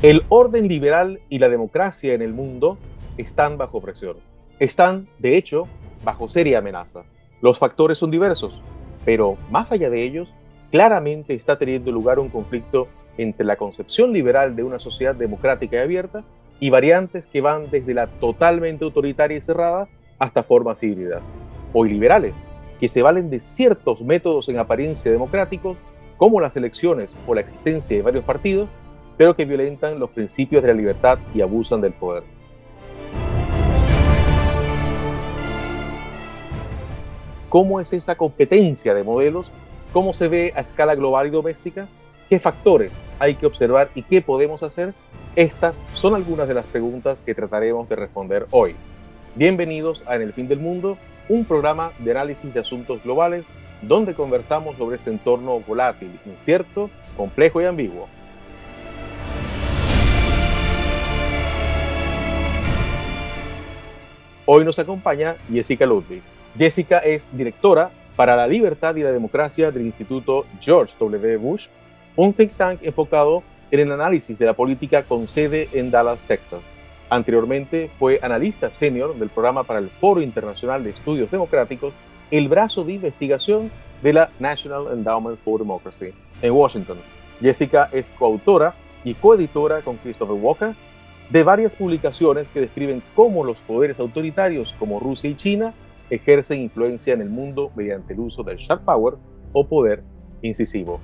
El orden liberal y la democracia en el mundo están bajo presión. Están, de hecho, bajo seria amenaza. Los factores son diversos, pero más allá de ellos, claramente está teniendo lugar un conflicto entre la concepción liberal de una sociedad democrática y abierta y variantes que van desde la totalmente autoritaria y cerrada hasta formas híbridas. Hoy liberales, que se valen de ciertos métodos en apariencia democráticos, como las elecciones o la existencia de varios partidos, pero que violentan los principios de la libertad y abusan del poder. ¿Cómo es esa competencia de modelos? ¿Cómo se ve a escala global y doméstica? ¿Qué factores hay que observar y qué podemos hacer? Estas son algunas de las preguntas que trataremos de responder hoy. Bienvenidos a En el Fin del Mundo, un programa de análisis de asuntos globales donde conversamos sobre este entorno volátil, incierto, complejo y ambiguo. Hoy nos acompaña Jessica Ludwig. Jessica es directora para la libertad y la democracia del Instituto George W. Bush, un think tank enfocado en el análisis de la política con sede en Dallas, Texas. Anteriormente fue analista senior del programa para el Foro Internacional de Estudios Democráticos, el brazo de investigación de la National Endowment for Democracy en Washington. Jessica es coautora y coeditora con Christopher Walker de varias publicaciones que describen cómo los poderes autoritarios como Rusia y China ejercen influencia en el mundo mediante el uso del sharp power o poder incisivo.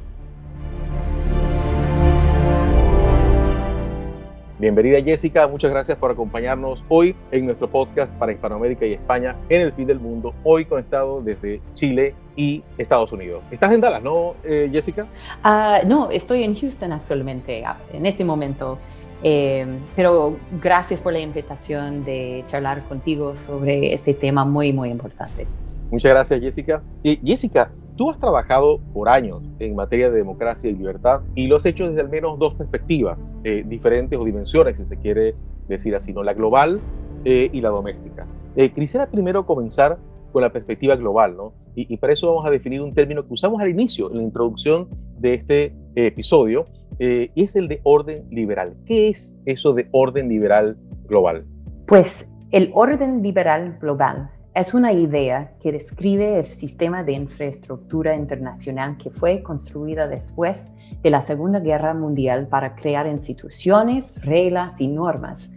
Bienvenida Jessica, muchas gracias por acompañarnos hoy en nuestro podcast para Hispanoamérica y España en el fin del mundo, hoy conectado desde Chile y Estados Unidos. Estás en Dallas, ¿no, eh, Jessica? Uh, no, estoy en Houston actualmente, en este momento, eh, pero gracias por la invitación de charlar contigo sobre este tema muy, muy importante. Muchas gracias, Jessica. Y Jessica, Tú has trabajado por años en materia de democracia y libertad y lo has hecho desde al menos dos perspectivas eh, diferentes o dimensiones, si se quiere decir así, ¿no? la global eh, y la doméstica. Eh, quisiera primero comenzar con la perspectiva global, ¿no? Y, y, para eso vamos a definir un término que usamos al inicio, en la introducción de este episodio, y es el de orden liberal. ¿Qué es eso de orden liberal global? Pues el orden liberal global es una idea que describe el sistema de infraestructura internacional que fue construida después de la Segunda Guerra Mundial para crear instituciones, reglas y normas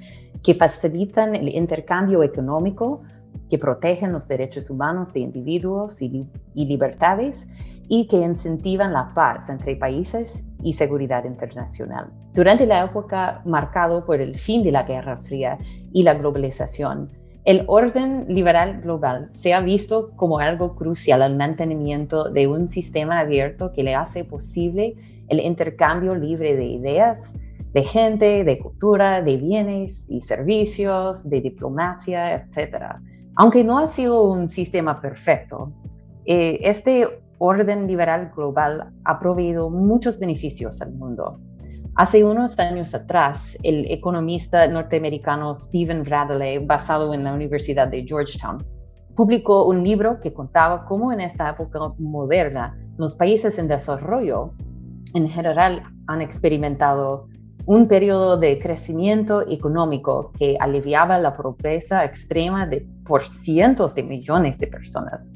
que facilitan el intercambio económico, que protegen los derechos humanos de individuos y, libertades y que incentivan la paz entre países y seguridad internacional. Durante la época marcada por el fin de la Guerra Fría y la globalización, el orden liberal global se ha visto como algo crucial al mantenimiento de un sistema abierto que le hace posible el intercambio libre de ideas, de gente, de cultura, de bienes y servicios, de diplomacia, etc. Aunque no ha sido un sistema perfecto, eh, este orden liberal global ha proveído muchos beneficios al mundo. Hace unos años atrás, el economista norteamericano Stephen Bradley, basado en la Universidad de Georgetown, publicó un libro que contaba cómo en esta época moderna los países en desarrollo en general han experimentado un periodo de crecimiento económico que aliviaba la pobreza extrema de por cientos de millones de personas.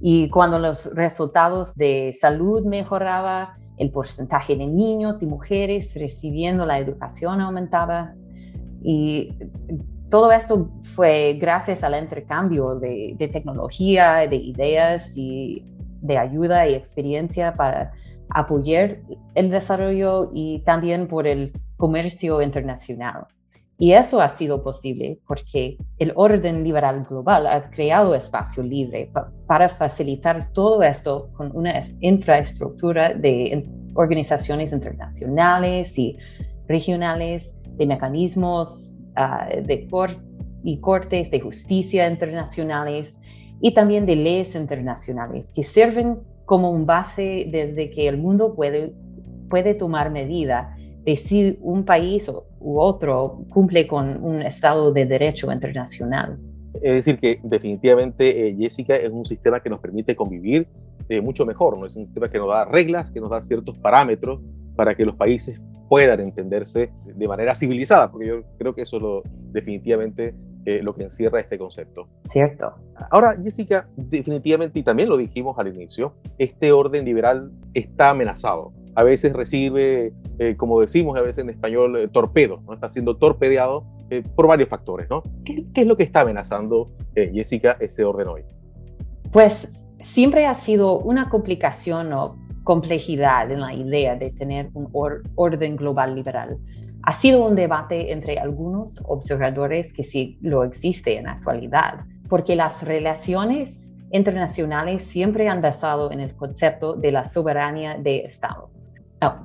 Y cuando los resultados de salud mejoraban, el porcentaje de niños y mujeres recibiendo la educación aumentaba y todo esto fue gracias al intercambio de, tecnología, de ideas y de ayuda y experiencia para apoyar el desarrollo y también por el comercio internacional. Y eso ha sido posible porque el orden liberal global ha creado espacio libre para facilitar todo esto con una infraestructura de organizaciones internacionales y regionales, de mecanismos ah, de y cortes de justicia internacionales y también de leyes internacionales que sirven como un base desde que el mundo puede, puede tomar medida de si un país u otro cumple con un Estado de Derecho internacional. Es decir, que definitivamente, eh, Jessica, es un sistema que nos permite convivir eh, mucho mejor, ¿no? Es un sistema que nos da reglas, que nos da ciertos parámetros para que los países puedan entenderse de manera civilizada, porque yo creo que eso es lo, definitivamente eh, lo que encierra este concepto. Cierto. Ahora, Jessica, definitivamente, y también lo dijimos al inicio, este orden liberal está amenazado. A veces recibe, eh, como decimos a veces en español, eh, torpedo, ¿no? está siendo torpedeado por varios factores. ¿no? ¿Qué, ¿Qué, es lo que está amenazando, Jessica, ese orden hoy? Pues siempre ha sido una complicación o complejidad en la idea de tener un orden global liberal. Ha sido un debate entre algunos observadores que sí lo existe en la actualidad, porque las relaciones internacionales siempre han basado en el concepto de la soberanía de estados.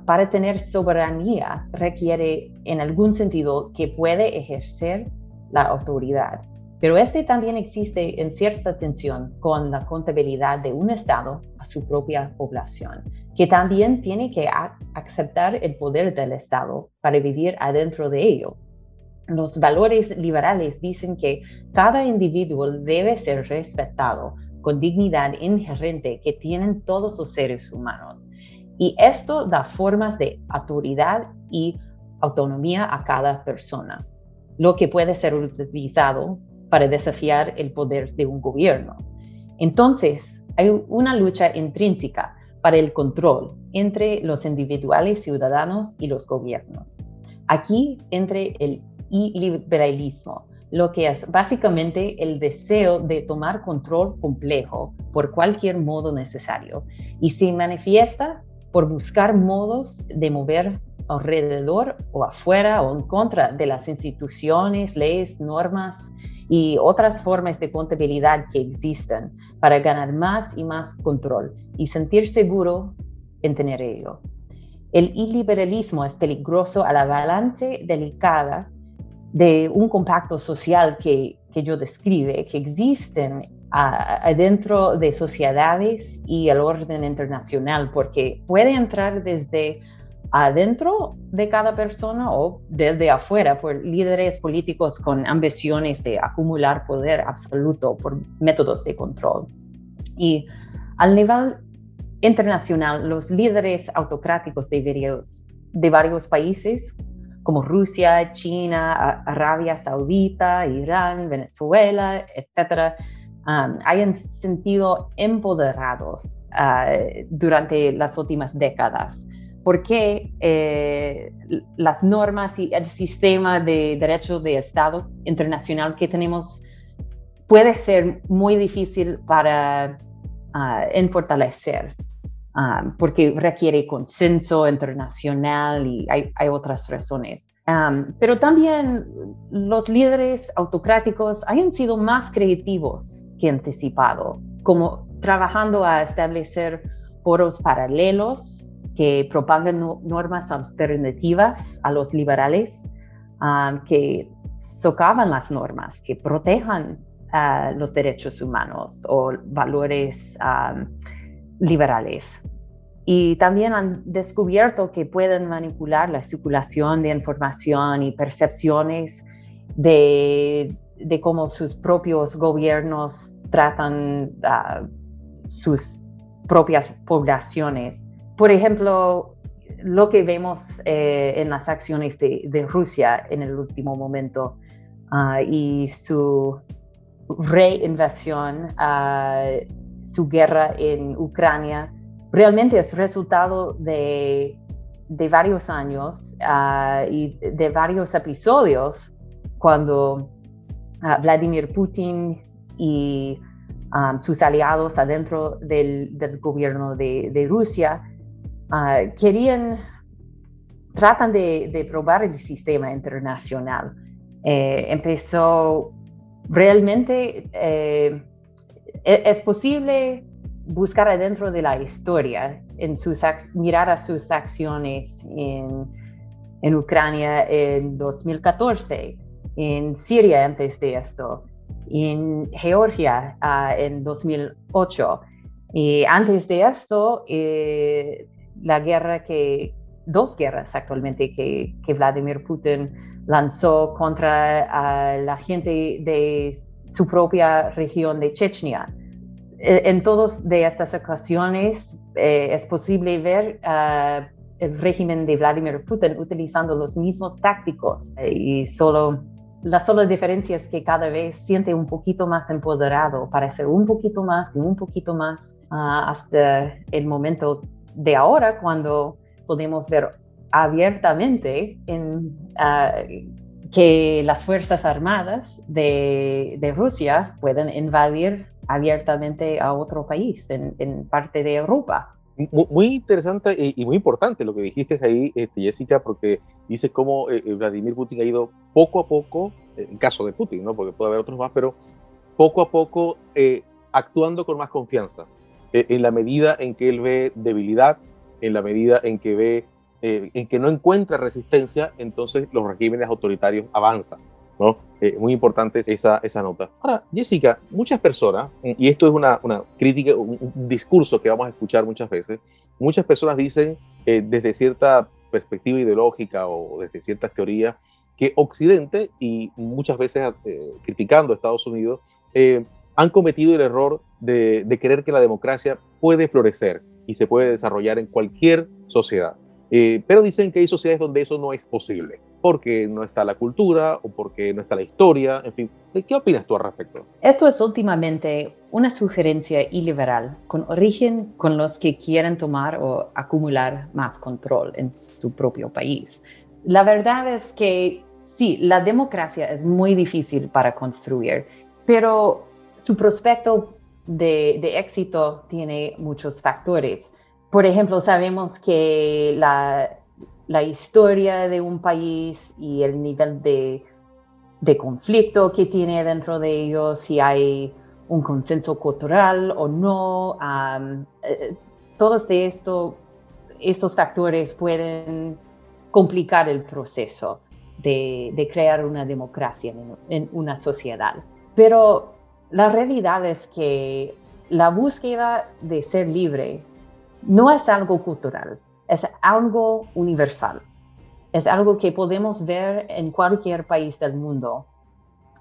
para tener soberanía requiere en algún sentido que puede ejercer la autoridad pero este también existe en cierta tensión con la contabilidad de un Estado a su propia población, que también tiene que aceptar el poder del Estado para vivir adentro de ello. Los valores liberales dicen que cada individuo debe ser respetado con dignidad inherente que tienen todos los seres humanos. Y esto da formas de autoridad y autonomía a cada persona, lo que puede ser utilizado para desafiar el poder de un gobierno. Entonces, hay una lucha intrínseca para el control entre los individuales ciudadanos y los gobiernos. Aquí entre el iliberalismo, lo que es básicamente el deseo de tomar control complejo por cualquier modo necesario y se manifiesta por buscar modos de mover alrededor o afuera o en contra de las instituciones, leyes, normas y otras formas de contabilidad que existen para ganar más y más control y sentir seguro en tener ello. El iliberalismo es peligroso a la balance delicada de un compacto social que, que yo describe, que existen adentro de sociedades y el orden internacional, porque puede entrar desde adentro de cada persona o desde afuera por líderes políticos con ambiciones de acumular poder absoluto por métodos de control. Y al nivel internacional, los líderes autocráticos de varios, de varios países como Rusia, China, Arabia Saudita, Irán, Venezuela, etcétera, um, hayan sentido empoderados uh, durante las últimas décadas. Porque eh, las normas y el sistema de derecho de Estado internacional que tenemos puede ser muy difícil para uh, fortalecer, ah, porque requiere consenso internacional y hay, otras razones. pero también los líderes autocráticos han sido más creativos que anticipado, como trabajando a establecer foros paralelos que propagan normas alternativas a los liberales, um, que socavan las normas, que protejan uh, los derechos humanos o valores um, liberales. Y también han descubierto que pueden manipular la circulación de información y percepciones de, cómo sus propios gobiernos tratan uh, sus propias poblaciones. Por ejemplo, lo que vemos eh, en las acciones de, Rusia en el último momento ah, y su reinvasión, su guerra en Ucrania, realmente es resultado de, varios años ah, y de varios episodios cuando ah, Vladimir Putin y sus aliados adentro del, gobierno de Rusia Ah, querían, tratan de, probar el sistema internacional. Eh, empezó realmente, eh, e, es posible buscar adentro de la historia, sus, mirar a sus acciones en, Ucrania en 2014, en Siria antes de esto, en Georgia ah, en 2008. Y antes de esto, eh, la guerra que, dos guerras actualmente que, Vladimir Putin lanzó contra la gente de su propia región de Chechnya. E, en todas de estas ocasiones eh, es posible ver ah, el régimen de Vladimir Putin utilizando los mismos tácticos y solo la sola diferencia es que cada vez siente un poquito más empoderado para hacer un poquito más y un poquito más ah, hasta el momento de ahora cuando podemos ver abiertamente en, ah, que las Fuerzas Armadas de, de, Rusia pueden invadir abiertamente a otro país en, en parte de Europa. Muy, interesante y, muy importante lo que dijiste ahí, este, Jessica, porque dices cómo eh, eh, Vladimir Putin ha ido poco a poco, eh, en caso de Putin, ¿no? porque puede haber otros más, pero poco a poco actuando con más confianza, en la medida en que él ve debilidad, en la medida en que ve, en que no encuentra resistencia, entonces los regímenes autoritarios avanzan. ¿no? muy importante esa, esa nota. Ahora, Jessica, muchas personas, y esto es una, una crítica, un, discurso que vamos a escuchar muchas veces, muchas personas dicen desde cierta perspectiva ideológica o desde ciertas teorías que Occidente y muchas veces eh, criticando a Estados Unidos eh, han cometido el error de, creer que la democracia puede florecer y se puede desarrollar en cualquier sociedad. Eh, pero dicen que hay sociedades donde eso no es posible, porque no está la cultura o porque no está la historia, en fin. ¿Qué opinas tú al respecto? Esto es últimamente una sugerencia iliberal con origen con los que quieren tomar o acumular más control en su propio país. La verdad es que sí, la democracia es muy difícil para construir, pero su prospecto de, de éxito tiene muchos factores. Por ejemplo, sabemos que la, historia de un país y el nivel de, conflicto que tiene dentro de ellos, si hay un consenso cultural o no. Eh, todos de esto, estos factores pueden complicar el proceso de, crear una democracia en, una sociedad. Pero la realidad es que la búsqueda de ser libre no es algo cultural, es algo universal. Es algo que podemos ver en cualquier país del mundo.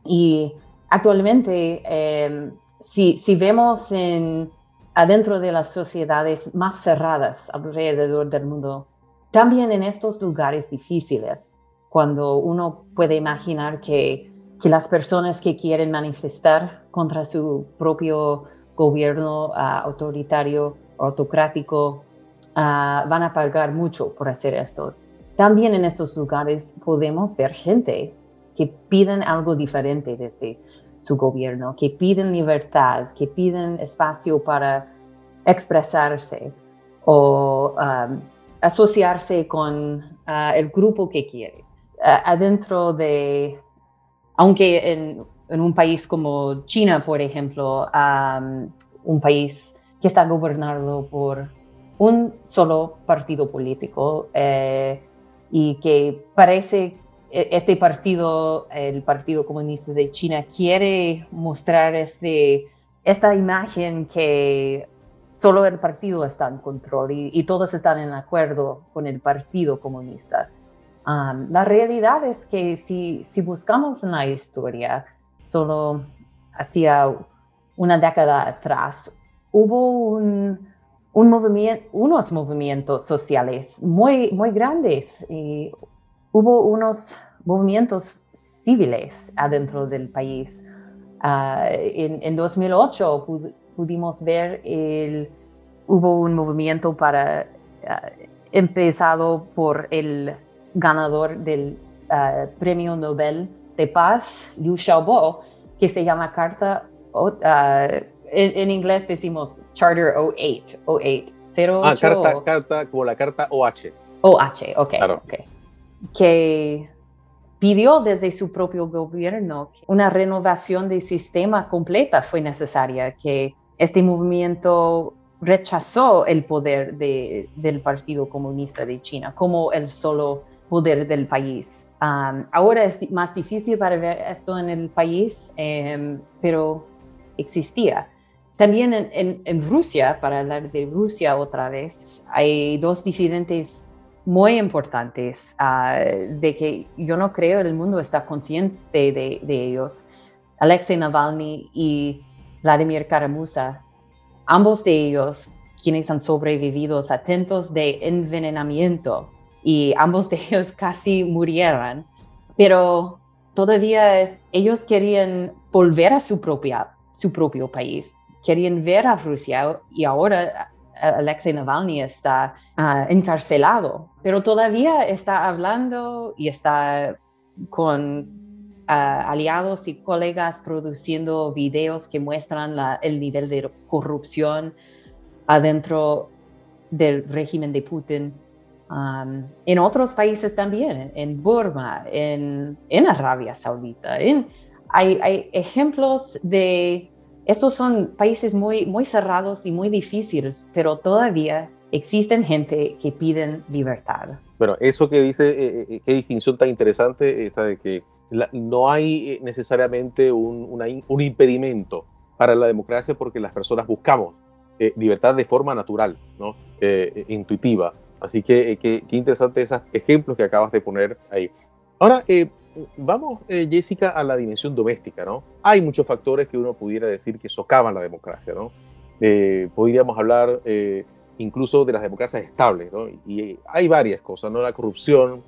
Y Actualmente, em, si, vemos en, adentro de las sociedades más cerradas alrededor del mundo, también en estos lugares difíciles, cuando uno puede imaginar que, las personas que quieren manifestar contra su propio gobierno ah, autoritario, autocrático, ah, van a pagar mucho por hacer esto. También en estos lugares podemos ver gente que piden algo diferente desde su gobierno, que piden libertad, que piden espacio para expresarse o um, asociarse con uh, el grupo que quiere. Uh, adentro de, aunque en, un país como China, por ejemplo, um, un país está gobernado por un solo partido político eh, y que parece e, este partido, el Partido Comunista de China, quiere mostrar este, esta imagen que solo el partido está en control y, todos están en acuerdo con el Partido Comunista. la realidad es que si, si, buscamos en la historia, solo hacia una década atrás, hubo unos movimientos sociales muy, grandes y hubo unos movimientos civiles adentro del país. Ah, en, 2008 pudimos ver el, hubo un movimiento para ah, empezado por el ganador del ah, Premio Nobel de Paz, Liu Xiaobo, que se llama Carta, en, inglés decimos Charter 08, 08, 08 Ah, carta, carta, como la carta OH. OH, ok, ok que pidió desde su propio gobierno que una renovación del sistema completa fue necesaria, que este movimiento rechazó el poder del Partido Comunista de China como el solo poder del país. ahora es más difícil para ver esto en el país, em, pero existía. También en, Rusia, para hablar de Rusia otra vez, hay dos disidentes muy importantes ah, de que yo no creo el mundo está consciente de, ellos. Alexei Navalny y Vladimir Karamusa, ambos de ellos quienes han sobrevivido atentos de envenenamiento y ambos de ellos casi murieron, pero todavía ellos querían volver a su, propia, su propio país, querían ver a Rusia y ahora Alexei Navalny está ah, encarcelado, pero todavía está hablando y está con ah, aliados y colegas produciendo videos que muestran el nivel de corrupción adentro del régimen de Putin. en otros países también, en Burma, en, Arabia Saudita. hay ejemplos de estos son países muy, cerrados y muy difíciles, pero todavía existen gente que piden libertad. Bueno, eso que dice, eh, eh, qué distinción tan interesante esta de que no hay eh, necesariamente un, un, impedimento para la democracia porque las personas buscamos libertad de forma natural, ¿no? intuitiva. Así que qué interesante esos ejemplos que acabas de poner ahí. Ahora, vamos, eh, Jessica, a la dimensión doméstica, ¿no? Hay muchos factores que uno pudiera decir que socavan la democracia, ¿no? Eh, podríamos hablar eh, incluso de las democracias estables, ¿no? Y hay varias cosas, ¿no? La corrupción,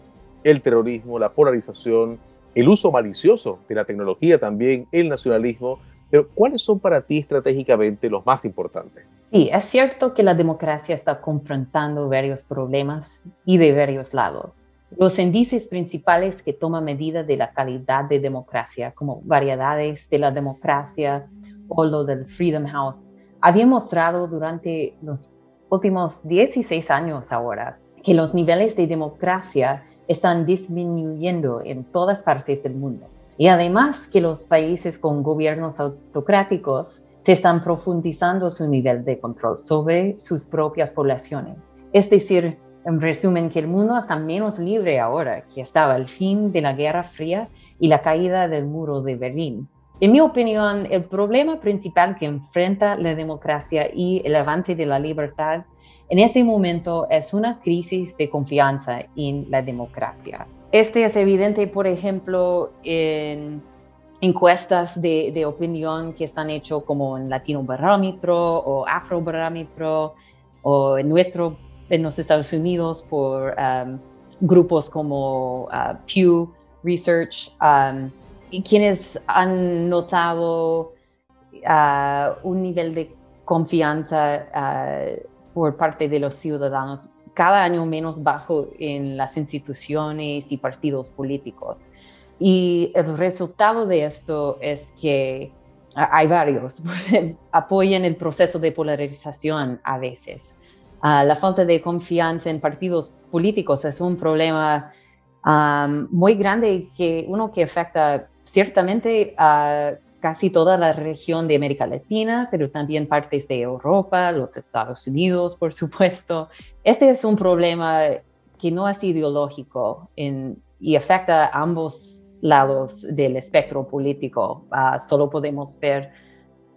el terrorismo, la polarización, el uso malicioso de la tecnología también, el nacionalismo. Pero, ¿cuáles son para ti estratégicamente los más importantes? Sí, es cierto que la democracia está confrontando varios problemas y de varios lados. Los índices principales que toman medida de la calidad de democracia, como variedades de la democracia o lo del Freedom House, habían mostrado durante los últimos 16 años ahora que los niveles de democracia están disminuyendo en todas partes del mundo. Y además que los países con gobiernos autocráticos se están profundizando su nivel de control sobre sus propias poblaciones. Es decir, en resumen, que el mundo está menos libre ahora que estaba al fin de la Guerra Fría y la caída del muro de Berlín. En mi opinión, el problema principal que enfrenta la democracia y el avance de la libertad en este momento es una crisis de confianza en la democracia. Este es evidente, por ejemplo, en encuestas de, opinión que están hechas como en Latino Barómetro o Afro Barómetro o en nuestro en los Estados Unidos por um, grupos como uh, Pew Research, um, quienes han notado uh, un nivel de confianza uh, por parte de los ciudadanos cada año menos bajo en las instituciones y partidos políticos. Y el resultado de esto es que hay varios, apoyan el proceso de polarización a veces. Ah, la falta de confianza en partidos políticos es un problema muy grande que uno que afecta ciertamente a casi toda la región de América Latina, pero también partes de Europa, los Estados Unidos, por supuesto. Este es un problema que no es ideológico y afecta a ambos lados del espectro político. Ah, solo podemos ver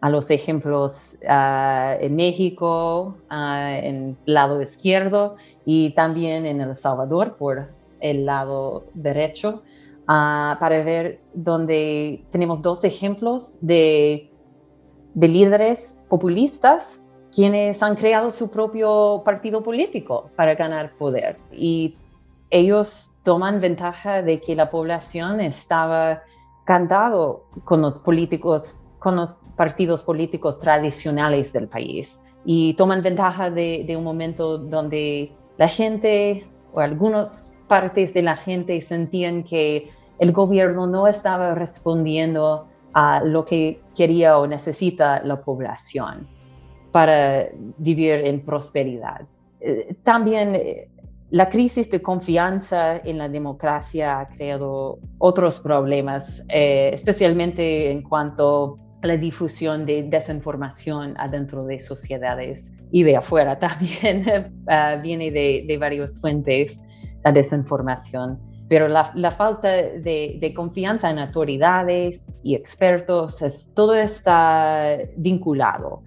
a los ejemplos ah, en México, uh, en el lado izquierdo, y también en El Salvador por el lado derecho, ah, para ver donde tenemos dos ejemplos de, de líderes populistas quienes han creado su propio partido político para ganar poder. Y ellos toman ventaja de que la población estaba cantado con los políticos con los partidos políticos tradicionales del país y toman ventaja de, un momento donde la gente o algunas partes de la gente sentían que el gobierno no estaba respondiendo a lo que quería o necesita la población para vivir en prosperidad. Eh, también eh, la crisis de confianza en la democracia ha creado otros problemas, eh, especialmente en cuanto la difusión de desinformación adentro de sociedades y de afuera también ah, viene de, de varias fuentes la desinformación. Pero la, falta de, confianza en autoridades y expertos, es, todo está vinculado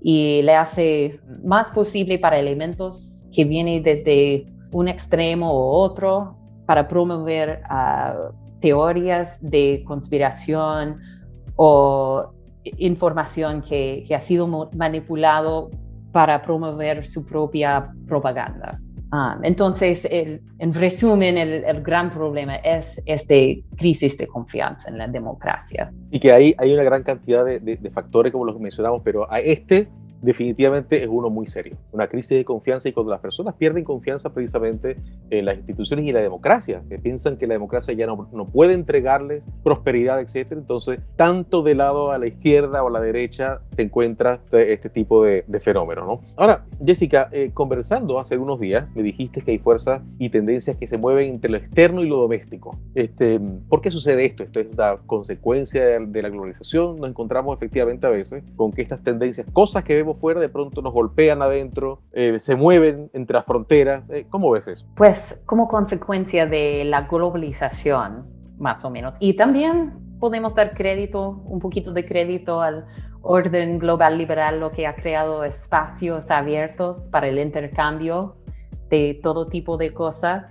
y le hace más posible para elementos que vienen desde un extremo u otro para promover ah, teorías de conspiración o información que, ha sido manipulado para promover su propia propaganda. Ah, entonces, en resumen, el, gran problema es esta crisis de confianza en la democracia. Y que hay, hay una gran cantidad de, de factores, como los que mencionamos, pero a este definitivamente es uno muy serio. Una crisis de confianza y cuando las personas pierden confianza precisamente en las instituciones y la democracia, que piensan que la democracia ya no, no puede entregarles prosperidad, etcétera, entonces tanto de lado a la izquierda o a la derecha te encuentras este tipo de, de fenómeno. ¿no? Ahora, Jessica, eh, conversando hace unos días, me dijiste que hay fuerzas y tendencias que se mueven entre lo externo y lo doméstico. Este, ¿Por qué sucede esto? ¿Esto es la consecuencia de la globalización? Nos encontramos efectivamente a veces con que estas tendencias, cosas que vemos fuera de pronto nos golpean adentro, eh, se mueven entre las fronteras. Eh, ¿Cómo ves eso? Pues como consecuencia de la globalización, más o menos. Y también podemos dar crédito, un poquito de crédito al orden global liberal, lo que ha creado espacios abiertos para el intercambio de todo tipo de cosas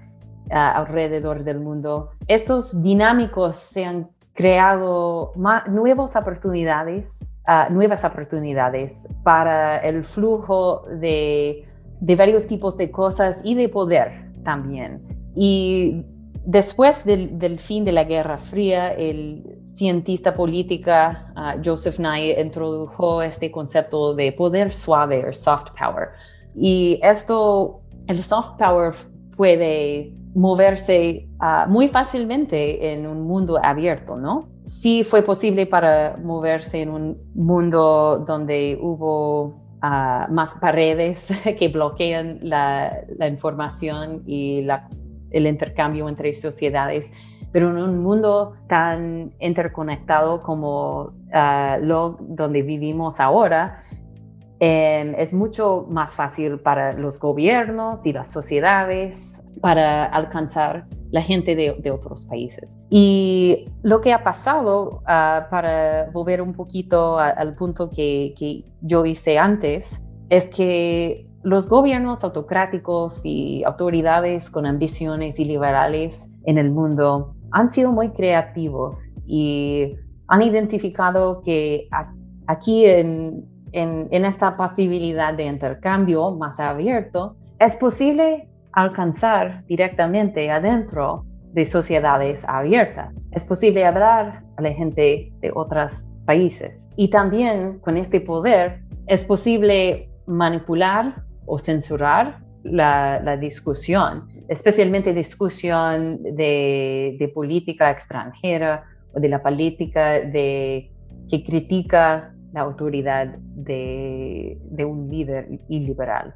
ah, alrededor del mundo. Esos dinámicos se han creado nuevas oportunidades nuevas oportunidades para el flujo de, de, varios tipos de cosas y de poder también. Y después del, del fin de la Guerra Fría, el cientista política ah, Joseph Nye introdujo este concepto de poder suave o soft power. Y esto, el soft power puede moverse ah, muy fácilmente en un mundo abierto, ¿no? Sí fue posible para moverse en un mundo donde hubo ah, más paredes que bloquean la, información y el intercambio entre sociedades, pero en un mundo tan interconectado como uh, lo donde vivimos ahora, em, es mucho más fácil para los gobiernos y las sociedades para alcanzar la gente de, otros países. Y lo que ha pasado, ah, para volver un poquito al punto que, que yo hice antes, es que los gobiernos autocráticos y autoridades con ambiciones liberales en el mundo han sido muy creativos y han identificado que aquí en, en, en, esta posibilidad de intercambio más abierto, es posible alcanzar directamente adentro de sociedades abiertas. Es posible hablar a la gente de otros países. Y también con este poder es posible manipular o censurar la, discusión, especialmente discusión de, política extranjera o de la política de, que critica la autoridad de, un líder iliberal.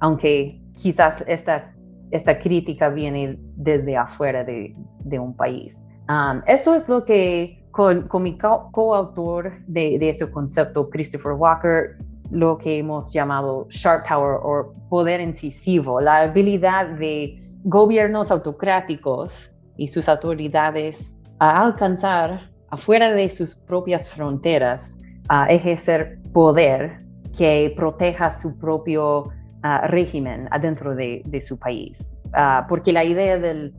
Aunque quizás esta esta crítica viene desde afuera de, un país. Um, esto es lo que con, mi coautor de, de, este concepto, Christopher Walker, lo que hemos llamado sharp power o poder incisivo, la habilidad de gobiernos autocráticos y sus autoridades a alcanzar afuera de sus propias fronteras, a ejercer poder que proteja su propio régimen adentro de, su país. Ah, porque la idea del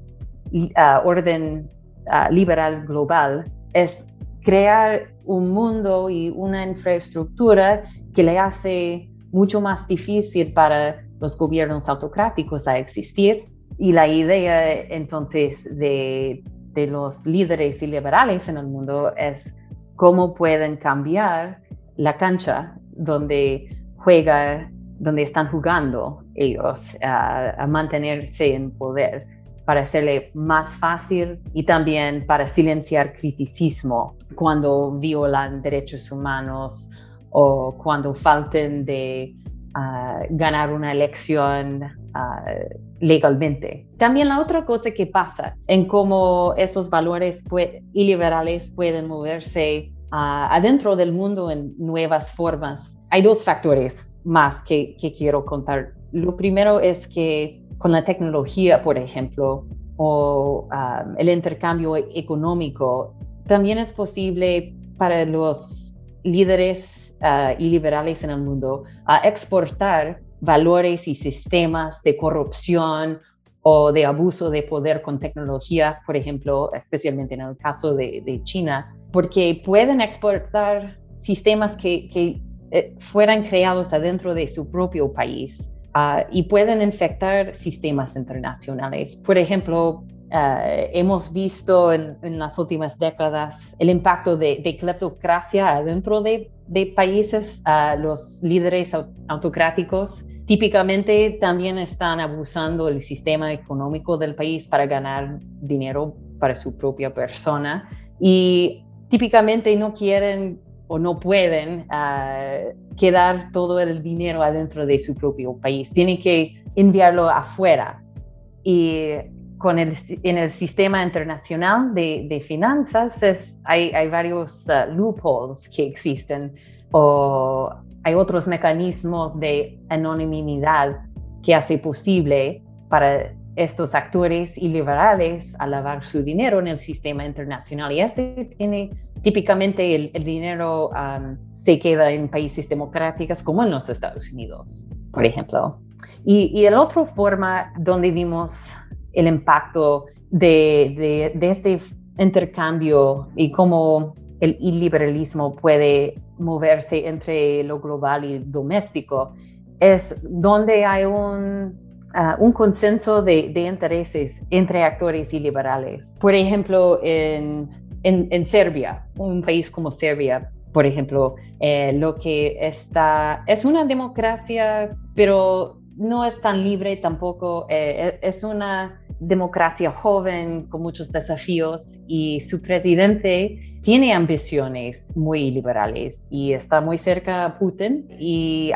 ah, orden ah, liberal global es crear un mundo y una infraestructura que le hace mucho más difícil para los gobiernos autocráticos a existir. Y la idea entonces de, de los líderes y liberales en el mundo es cómo pueden cambiar la cancha donde juega donde están jugando ellos a mantenerse en poder para hacerle más fácil y también para silenciar criticismo cuando violan derechos humanos o cuando falten de ganar una elección ah, legalmente. También la otra cosa que pasa en cómo esos valores iliberales pueden moverse adentro del mundo en nuevas formas. Hay dos factores más que, quiero contar. Lo primero es que con la tecnología, por ejemplo, o el intercambio económico, también es posible para los líderes uh, y liberales en el mundo a exportar valores y sistemas de corrupción o de abuso de poder con tecnología, por ejemplo, especialmente en el caso de, China, porque pueden exportar sistemas que eh, fueran creados adentro de su propio país ah, y pueden infectar sistemas internacionales. Por ejemplo, ah, hemos visto en, las últimas décadas el impacto de, de cleptocracia adentro de, de países, uh, los líderes autocráticos típicamente también están abusando del sistema económico del país para ganar dinero para su propia persona y típicamente no quieren o no pueden uh, quedar todo el dinero adentro de su propio país. Tienen que enviarlo afuera. Y con el, en el sistema internacional de, de finanzas hay, hay, varios uh, loopholes que existen o hay otros mecanismos de anonimidad que hace posible para estos actores iliberales a lavar su dinero en el sistema internacional. Y este tiene típicamente el, dinero um, se queda en países democráticos como en los Estados Unidos, por ejemplo. Y, y la otra forma donde vimos el impacto de, este intercambio y cómo el iliberalismo puede moverse entre lo global y doméstico es donde hay un un consenso de, intereses entre actores y liberales. Por ejemplo, en, en, Serbia, un país como Serbia, por ejemplo, eh, lo que está, es una democracia, pero no es tan libre tampoco, eh, e, es una democracia joven con muchos desafíos y su presidente tiene ambiciones muy liberales y está muy cerca a Putin y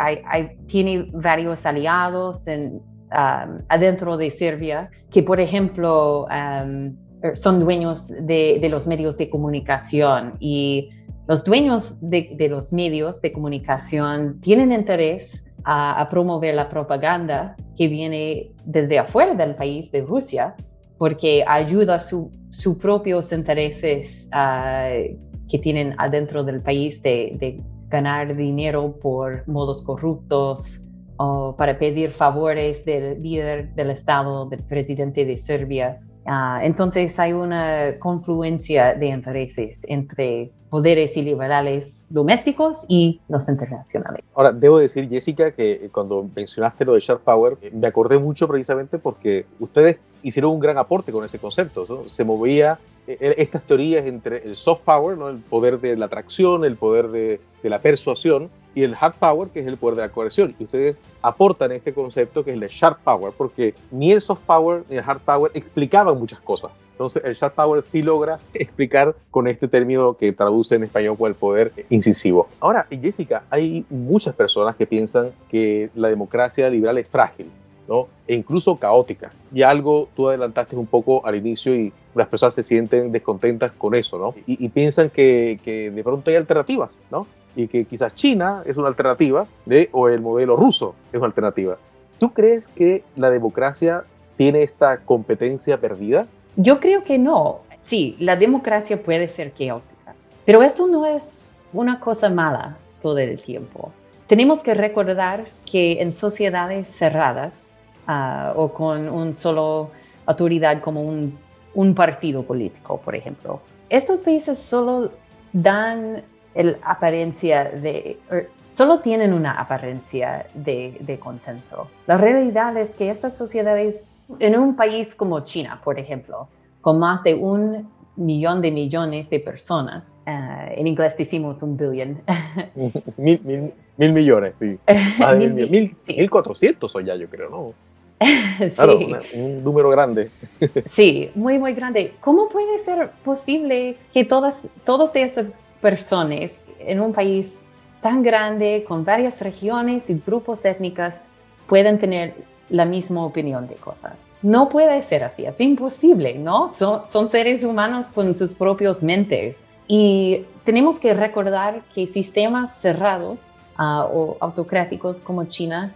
tiene varios aliados en Um, adentro de Serbia, que por ejemplo um, son dueños de, los medios de comunicación y los dueños de, los medios de comunicación tienen interés a, promover la propaganda que viene desde afuera del país, de Rusia, porque ayuda sus propios intereses uh, que tienen adentro del país de, de ganar dinero por modos corruptos, o para pedir favores del líder del Estado, del presidente de Serbia. Ah, entonces hay una confluencia de intereses entre poderes y liberales domésticos y los internacionales. Ahora, debo decir, Jessica, que cuando mencionaste lo de Sharp Power, me acordé mucho precisamente porque ustedes hicieron un gran aporte con ese concepto. Se movía estas teorías entre el soft power, ¿no? el poder de la atracción, el poder de, de la persuasión, y el hard power, que es el poder de la coerción. Y ustedes aportan este concepto que es el sharp power, porque ni el soft power ni el hard power explicaban muchas cosas. Entonces, el sharp power sí logra explicar con este término que traduce en español como el poder incisivo. Ahora, Jessica, hay muchas personas que piensan que la democracia liberal es frágil, ¿no? E incluso caótica. Y algo tú adelantaste un poco al inicio y las personas se sienten descontentas con eso, ¿no? Y, y piensan que, que de pronto hay alternativas, ¿no? y que quizás China es una alternativa de, o el modelo ruso es una alternativa. ¿Tú crees que la democracia tiene esta competencia perdida? Yo creo que no. Sí, la democracia puede ser caótica, pero eso no es una cosa mala todo el tiempo. Tenemos que recordar que en sociedades cerradas ah, o con un solo autoridad como un, un partido político, por ejemplo, estos países solo dan el apariencia de, er, solo tienen una apariencia de, consenso. La realidad es que estas sociedades, en un país como China, por ejemplo, con más de un millón de millones de personas, eh, en inglés decimos un billion. mil, millones, sí. mil, cuatrocientos ya, yo creo, ¿no? Claro, un número grande. sí, muy, muy grande. ¿Cómo puede ser posible que todas, todos estos personas en un país tan grande, con varias regiones y grupos étnicos, pueden tener la misma opinión de cosas. No puede ser así, es imposible, ¿no? Son, seres humanos con sus propios mentes. Y tenemos que recordar que sistemas cerrados ah, o autocráticos como China,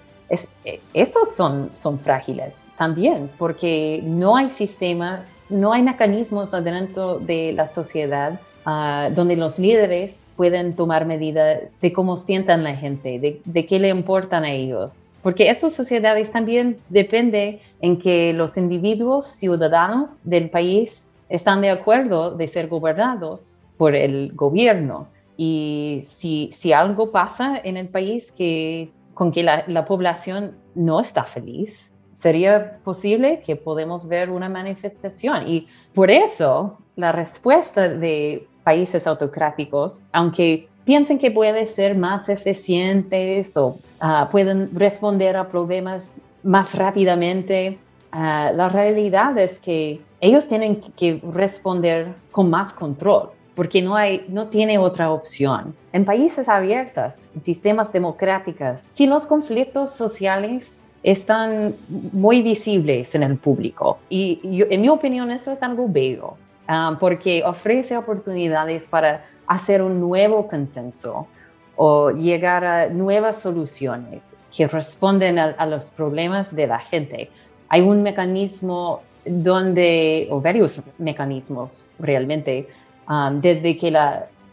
estos son, son frágiles también, porque no hay sistemas, no hay mecanismos adentro de la sociedad Ah, donde los líderes pueden tomar medidas de cómo sientan la gente, de, qué le importan a ellos. Porque estas sociedades también depende en que los individuos ciudadanos del país están de acuerdo de ser gobernados por el gobierno. Y si, si algo pasa en el país que, con que la, la población no está feliz, sería posible que podemos ver una manifestación. Y por eso la respuesta de países autocráticos, aunque piensen que pueden ser más eficientes o ah, pueden responder a problemas más rápidamente, ah, la realidad es que ellos tienen que responder con más control porque no, tiene otra opción. En países abiertos, en sistemas democráticos, si los conflictos sociales están muy visibles en el público. Y en mi opinión eso es algo bello, ah, porque ofrece oportunidades para hacer un nuevo consenso o llegar a nuevas soluciones que responden a, los problemas de la gente. Hay un mecanismo donde, o varios mecanismos realmente, ah, desde que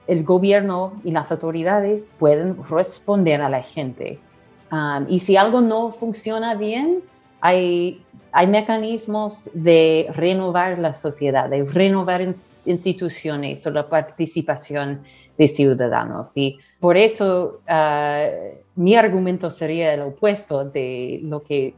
el gobierno y las autoridades pueden responder a la gente y si algo no funciona bien, hay, mecanismos de renovar la sociedad, de renovar instituciones o la participación de ciudadanos. Y por eso uh, mi argumento sería el opuesto de lo que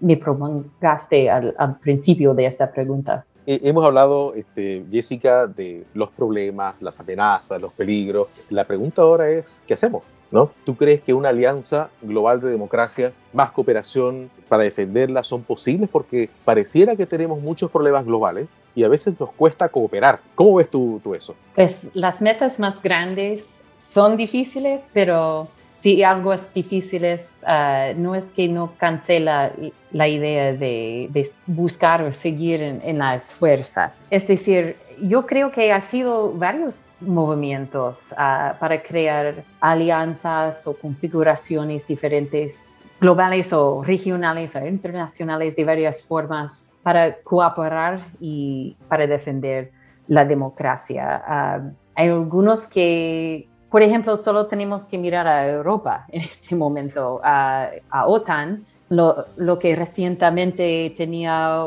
me prolongaste al, al, principio de esta pregunta. Eh, hemos hablado, este, Jessica, de los problemas, las amenazas, los peligros. La pregunta ahora es, ¿qué hacemos? ¿no? ¿Tú crees que una alianza global de democracia, más cooperación para defenderla son posibles? Porque pareciera que tenemos muchos problemas globales y a veces nos cuesta cooperar. ¿Cómo ves tú, tú eso? Pues las metas más grandes son difíciles, pero si algo es difícil, ah, no es que no cancela la idea de, buscar o seguir en, en, la esfuerza. Es decir, yo creo que ha sido varios movimientos ah, para crear alianzas o configuraciones diferentes, globales o regionales o internacionales de varias formas para cooperar y para defender la democracia. Ah, hay algunos que, por ejemplo, solo tenemos que mirar a Europa en este momento, a, OTAN, lo, lo, que recientemente tenía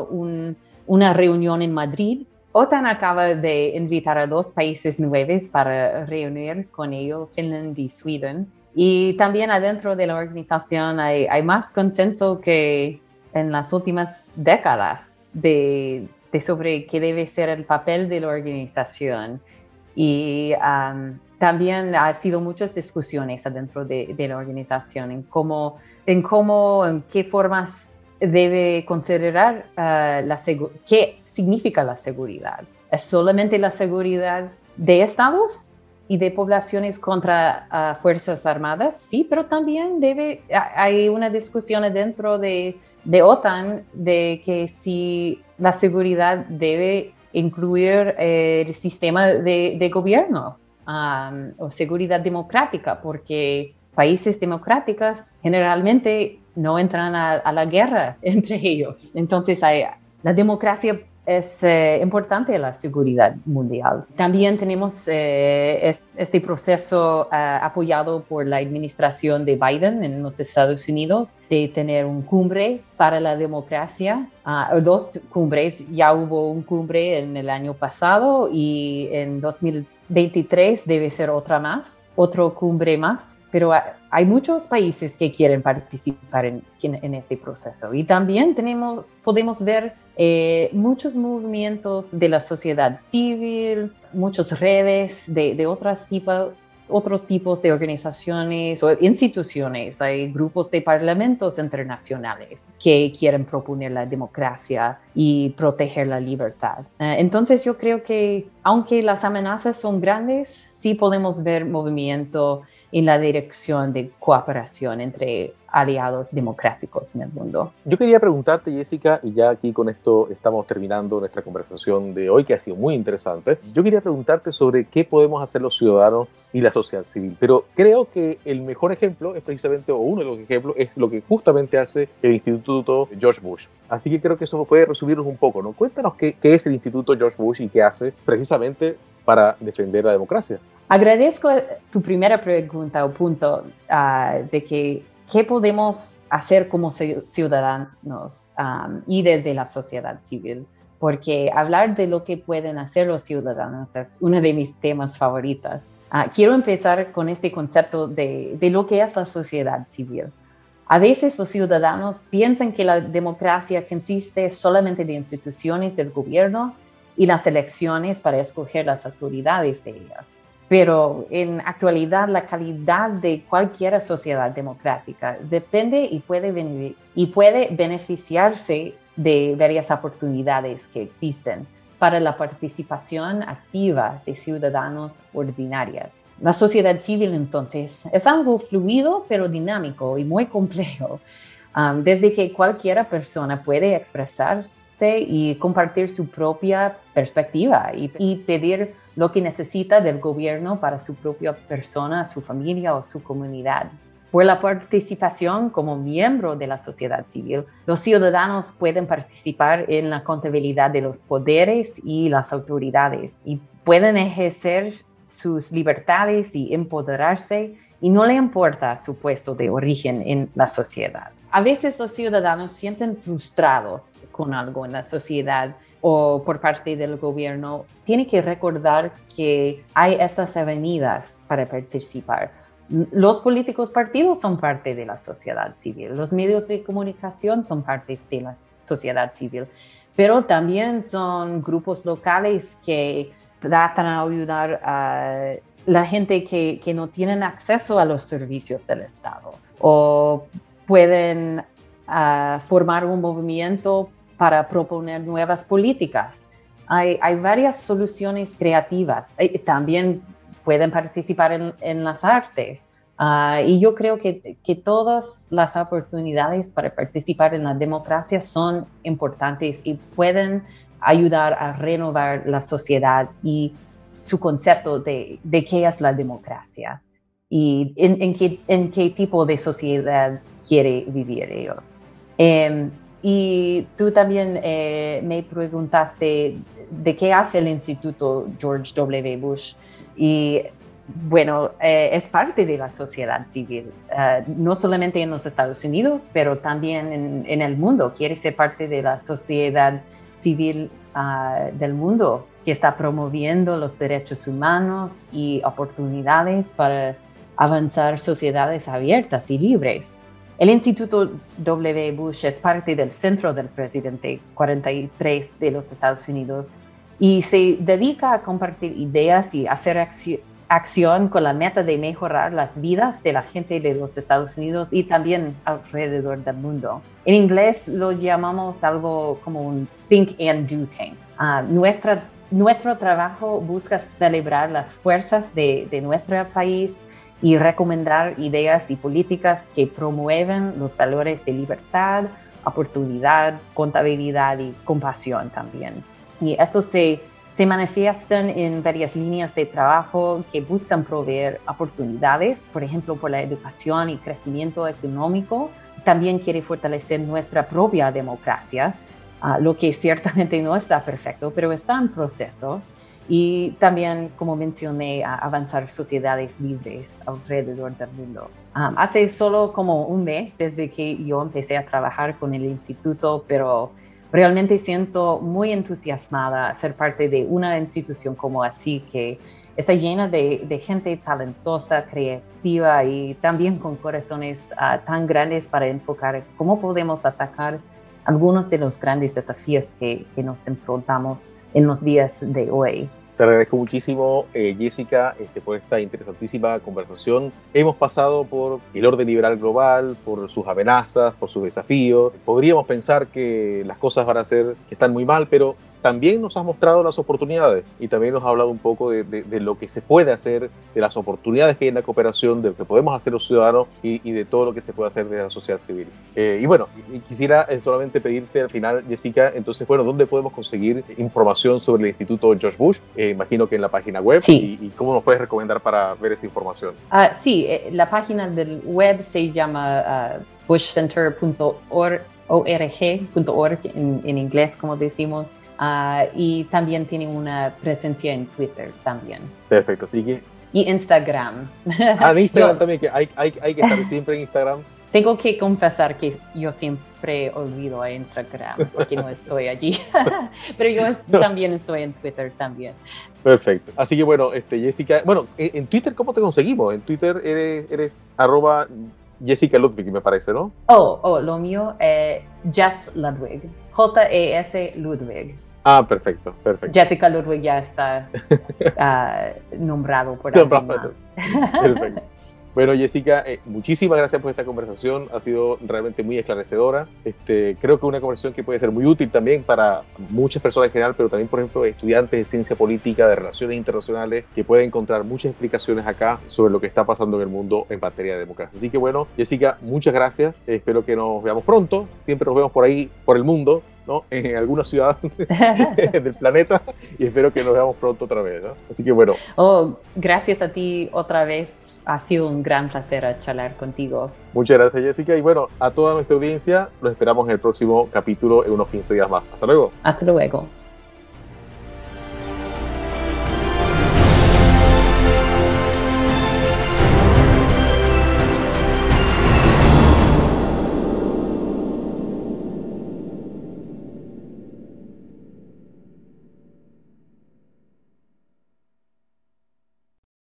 una reunión en Madrid OTAN acaba de invitar a dos países nuevos para reunir con ellos, Finland y Sweden. Y también adentro de la organización hay, más consenso que en las últimas décadas de, sobre qué debe ser el papel de la organización. Y um, también ha sido muchas discusiones adentro de, la organización en cómo, en cómo, en qué formas debe considerar uh, la qué significa la seguridad. ¿Es solamente la seguridad de estados y de poblaciones contra ah, fuerzas armadas? Sí, pero también debe, hay una discusión dentro de, de OTAN de que si la seguridad debe incluir eh, el sistema de, gobierno o seguridad democrática, porque países democráticos generalmente no entran a, la guerra entre ellos. Entonces, la democracia es eh, importante la seguridad mundial. También tenemos eh, este proceso eh, apoyado por la administración de Biden en los Estados Unidos de tener un cumbre para la democracia, uh, dos cumbres, ya hubo un cumbre en el año pasado y en 2023 debe ser otra más, otro cumbre más pero hay muchos países que quieren participar en, en este proceso. Y también tenemos, podemos ver eh, muchos movimientos de la sociedad civil, muchas redes de, de otras tipos otros tipos de organizaciones o instituciones, hay grupos de parlamentos internacionales que quieren proponer la democracia y proteger la libertad. Eh, entonces yo creo que aunque las amenazas son grandes, sí podemos ver movimiento en la dirección de cooperación entre aliados democráticos en el mundo. Yo quería preguntarte, Jessica, y ya aquí con esto estamos terminando nuestra conversación de hoy, que ha sido muy interesante. Yo quería preguntarte sobre qué podemos hacer los ciudadanos y la sociedad civil. Pero creo que el mejor ejemplo es precisamente, o uno de los ejemplos, es lo que justamente hace el Instituto George Bush. Así que creo que eso puede resumirnos un poco, ¿no? Cuéntanos qué, qué es el Instituto George Bush y qué hace precisamente para defender la democracia. Agradezco tu primera pregunta o punto uh, de que qué podemos hacer como ciudadanos um, y desde la sociedad civil porque hablar de lo que pueden hacer los ciudadanos es uno de mis temas favoritos. Ah, quiero empezar con este concepto de, de lo que es la sociedad civil. A veces los ciudadanos piensan que la democracia consiste solamente de instituciones del gobierno y las elecciones para escoger las autoridades de ellas. Pero en actualidad la calidad de cualquier sociedad democrática depende y puede, y puede beneficiarse de varias oportunidades que existen para la participación activa de ciudadanos ordinarias. La sociedad civil entonces es algo fluido pero dinámico y muy complejo, um, desde que cualquiera persona puede expresarse y compartir su propia perspectiva y pedir lo que necesita del gobierno para su propia persona, su familia o su comunidad. Por la participación como miembro de la sociedad civil, los ciudadanos pueden participar en la contabilidad de los poderes y las autoridades y pueden ejercer sus libertades y empoderarse y no le importa su puesto de origen en la sociedad. A veces los ciudadanos sienten frustrados con algo en la sociedad o por parte del gobierno. Tiene que recordar que hay estas avenidas para participar los políticos partidos son parte de la sociedad civil, los medios de comunicación son parte de la sociedad civil, pero también son grupos locales que tratan de ayudar a la gente que, no tienen acceso a los servicios del Estado o pueden ah, formar un movimiento para proponer nuevas políticas. Hay, varias soluciones creativas. Eh, también pueden participar en, las artes. Ah, y yo creo que, que, todas las oportunidades para participar en la democracia son importantes y pueden ayudar a renovar la sociedad y su concepto de, de qué es la democracia y en, qué, en, qué, tipo de sociedad quiere vivir ellos. Em, y tú también eh, me preguntaste de qué hace el Instituto George W. Bush y bueno, eh, es parte de la sociedad civil, eh, no solamente en los Estados Unidos, pero también en, el mundo. Quiere ser parte de la sociedad civil ah, del mundo que está promoviendo los derechos humanos y oportunidades para avanzar sociedades abiertas y libres. El Instituto W. Bush es parte del Centro del Presidente 43 de los Estados Unidos y se dedica a compartir ideas y hacer acción con la meta de mejorar las vidas de la gente de los Estados Unidos y también alrededor del mundo. En inglés lo llamamos algo como un think and do tank. Ah, nuestro trabajo busca celebrar las fuerzas de nuestro país y recomendar ideas y políticas que promueven los valores de libertad, oportunidad, contabilidad y compasión también. Y esto se, se manifiestan en varias líneas de trabajo que buscan proveer oportunidades, por ejemplo, por la educación y crecimiento económico. También quiere fortalecer nuestra propia democracia, ah, lo que ciertamente no está perfecto, pero está en proceso. Y también, como mencioné, avanzar sociedades libres alrededor del mundo. Ah, hace solo como un mes desde que yo empecé a trabajar con el instituto, pero realmente siento muy entusiasmada ser parte de una institución como así que está llena de, gente talentosa, creativa y también con corazones ah, tan grandes para enfocar cómo podemos atacar algunos de los grandes desafíos que, que nos enfrentamos en los días de hoy. Te agradezco muchísimo, eh, Jessica, este, por esta interesantísima conversación. Hemos pasado por el orden liberal global, por sus amenazas, por sus desafíos. Podríamos pensar que las cosas van a ser que están muy mal, pero también nos has mostrado las oportunidades y también nos ha hablado un poco de, lo que se puede hacer, de las oportunidades que hay en la cooperación, de lo que podemos hacer los ciudadanos y, de todo lo que se puede hacer desde la sociedad civil. Eh, y bueno, quisiera eh, solamente pedirte al final, Jessica, entonces, bueno, ¿dónde podemos conseguir información sobre el Instituto George Bush? Eh, imagino que en la página web. Y, cómo nos puedes recomendar para ver esa información? Ah, sí, la página del web se llama uh, bushcenter.org en, en inglés, como decimos. Ah, y también tiene una presencia en Twitter también. Perfecto, sigue. Y Instagram. Ah, en Instagram también, que hay, hay, hay que estar siempre en Instagram. Tengo que confesar que yo siempre olvido a Instagram porque no estoy allí. Pero yo también estoy en Twitter también. Perfecto. Así que bueno, este, Jessica, bueno, en Twitter, ¿cómo te conseguimos? En Twitter eres, eres arroba Jessica Ludwig, me parece, ¿no? Oh, oh, lo mío es Jeff Ludwig. J-E-S Ludwig. Ah, perfecto, perfecto. Jessica Ludwig ya está uh, nombrado por alguien más. Perfecto. Bueno, Jessica, eh, muchísimas gracias por esta conversación. Ha sido realmente muy esclarecedora. Este, creo que una conversación que puede ser muy útil también para muchas personas en general, pero también, por ejemplo, estudiantes de ciencia política, de relaciones internacionales, que pueden encontrar muchas explicaciones acá sobre lo que está pasando en el mundo en materia de democracia. Así que bueno, Jessica, muchas gracias. espero que nos veamos pronto. Siempre nos vemos por ahí, por el mundo. ¿no? en alguna ciudad del planeta y espero que nos veamos pronto otra vez. ¿no? Así que bueno. Oh, gracias a ti otra vez ha sido un gran placer charlar contigo. Muchas gracias Jessica y bueno, a toda nuestra audiencia los esperamos en el próximo capítulo en unos 15 días más. Hasta luego. Hasta luego.